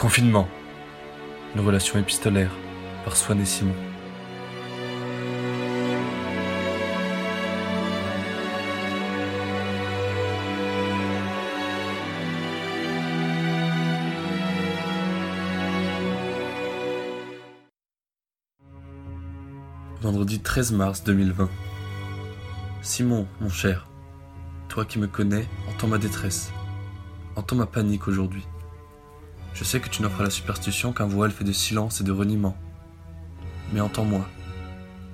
Confinement. Une relation épistolaire par Swan et Simon. Vendredi 13 mars 2020. Simon, mon cher, toi qui me connais, entends ma détresse. Entends ma panique aujourd'hui. Je sais que tu n'offres à la superstition qu'un voile fait de silence et de reniement. Mais entends-moi,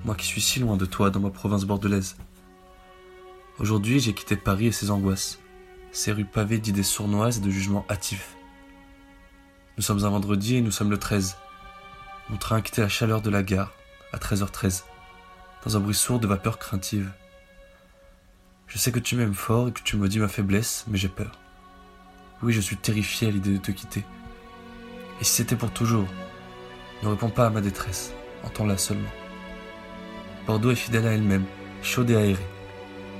moi qui suis si loin de toi dans ma province bordelaise. Aujourd'hui, j'ai quitté Paris et ses angoisses, ses rues pavées d'idées sournoises et de jugements hâtifs. Nous sommes un vendredi et nous sommes le 13. Mon train a quitté la chaleur de la gare à 13h13, dans un bruit sourd de vapeur craintive. Je sais que tu m'aimes fort et que tu maudis ma faiblesse, mais j'ai peur. Oui, je suis terrifié à l'idée de te quitter. Et si c'était pour toujours Ne réponds pas à ma détresse, entends-la seulement. Bordeaux est fidèle à elle-même, chaude et aérée.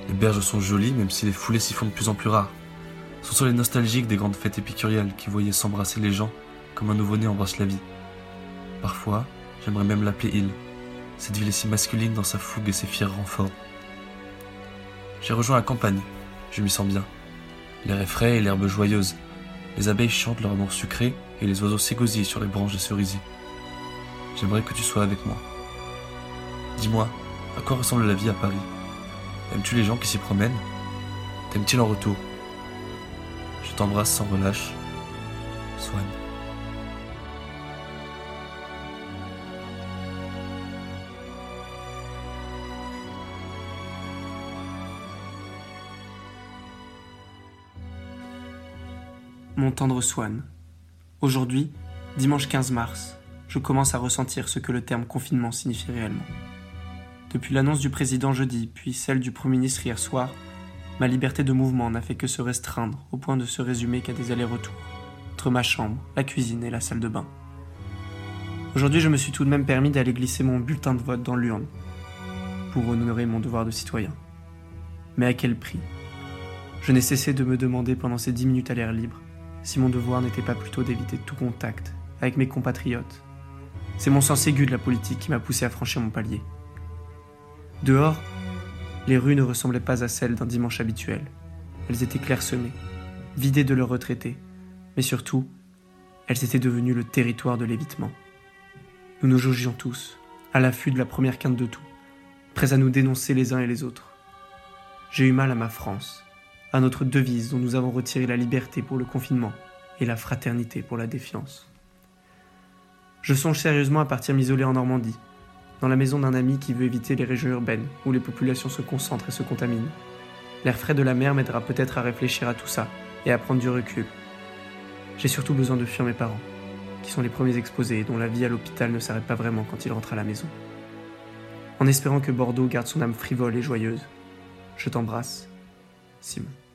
Les berges sont jolies, même si les foulées s'y font de plus en plus rares. Ce sont les nostalgiques des grandes fêtes épicuriales qui voyaient s'embrasser les gens comme un nouveau-né embrasse la vie. Parfois, j'aimerais même l'appeler île. Cette ville est si masculine dans sa fougue et ses fiers renforts. J'ai rejoint la campagne, je m'y sens bien. L'air est frais et l'herbe joyeuse. Les abeilles chantent leur amour sucré et les oiseaux s'égosillent sur les branches de cerisier. J'aimerais que tu sois avec moi. Dis-moi, à quoi ressemble la vie à Paris? Aimes-tu les gens qui s'y promènent? T'aimes-tu en retour? Je t'embrasse sans relâche. Swan. Mon tendre Swan. Aujourd'hui, dimanche 15 mars, je commence à ressentir ce que le terme confinement signifie réellement. Depuis l'annonce du président jeudi, puis celle du Premier ministre hier soir, ma liberté de mouvement n'a fait que se restreindre au point de se résumer qu'à des allers-retours entre ma chambre, la cuisine et la salle de bain. Aujourd'hui, je me suis tout de même permis d'aller glisser mon bulletin de vote dans l'urne pour honorer mon devoir de citoyen. Mais à quel prix? Je n'ai cessé de me demander pendant ces dix minutes à l'air libre si mon devoir n'était pas plutôt d'éviter tout contact avec mes compatriotes. C'est mon sens aigu de la politique qui m'a poussé à franchir mon palier. Dehors, les rues ne ressemblaient pas à celles d'un dimanche habituel. Elles étaient clairsemées, vidées de leurs retraités, mais surtout, elles étaient devenues le territoire de l'évitement. Nous nous jaugions tous, à l'affût de la première quinte de tout, prêts à nous dénoncer les uns et les autres. J'ai eu mal à ma France, à notre devise dont nous avons retiré la liberté pour le confinement et la fraternité pour la défiance. Je songe sérieusement à partir m'isoler en Normandie, dans la maison d'un ami qui veut éviter les régions urbaines où les populations se concentrent et se contaminent. L'air frais de la mer m'aidera peut-être à réfléchir à tout ça et à prendre du recul. J'ai surtout besoin de fuir mes parents, qui sont les premiers exposés et dont la vie à l'hôpital ne s'arrête pas vraiment quand ils rentrent à la maison. En espérant que Bordeaux garde son âme frivole et joyeuse, je t'embrasse, Simon.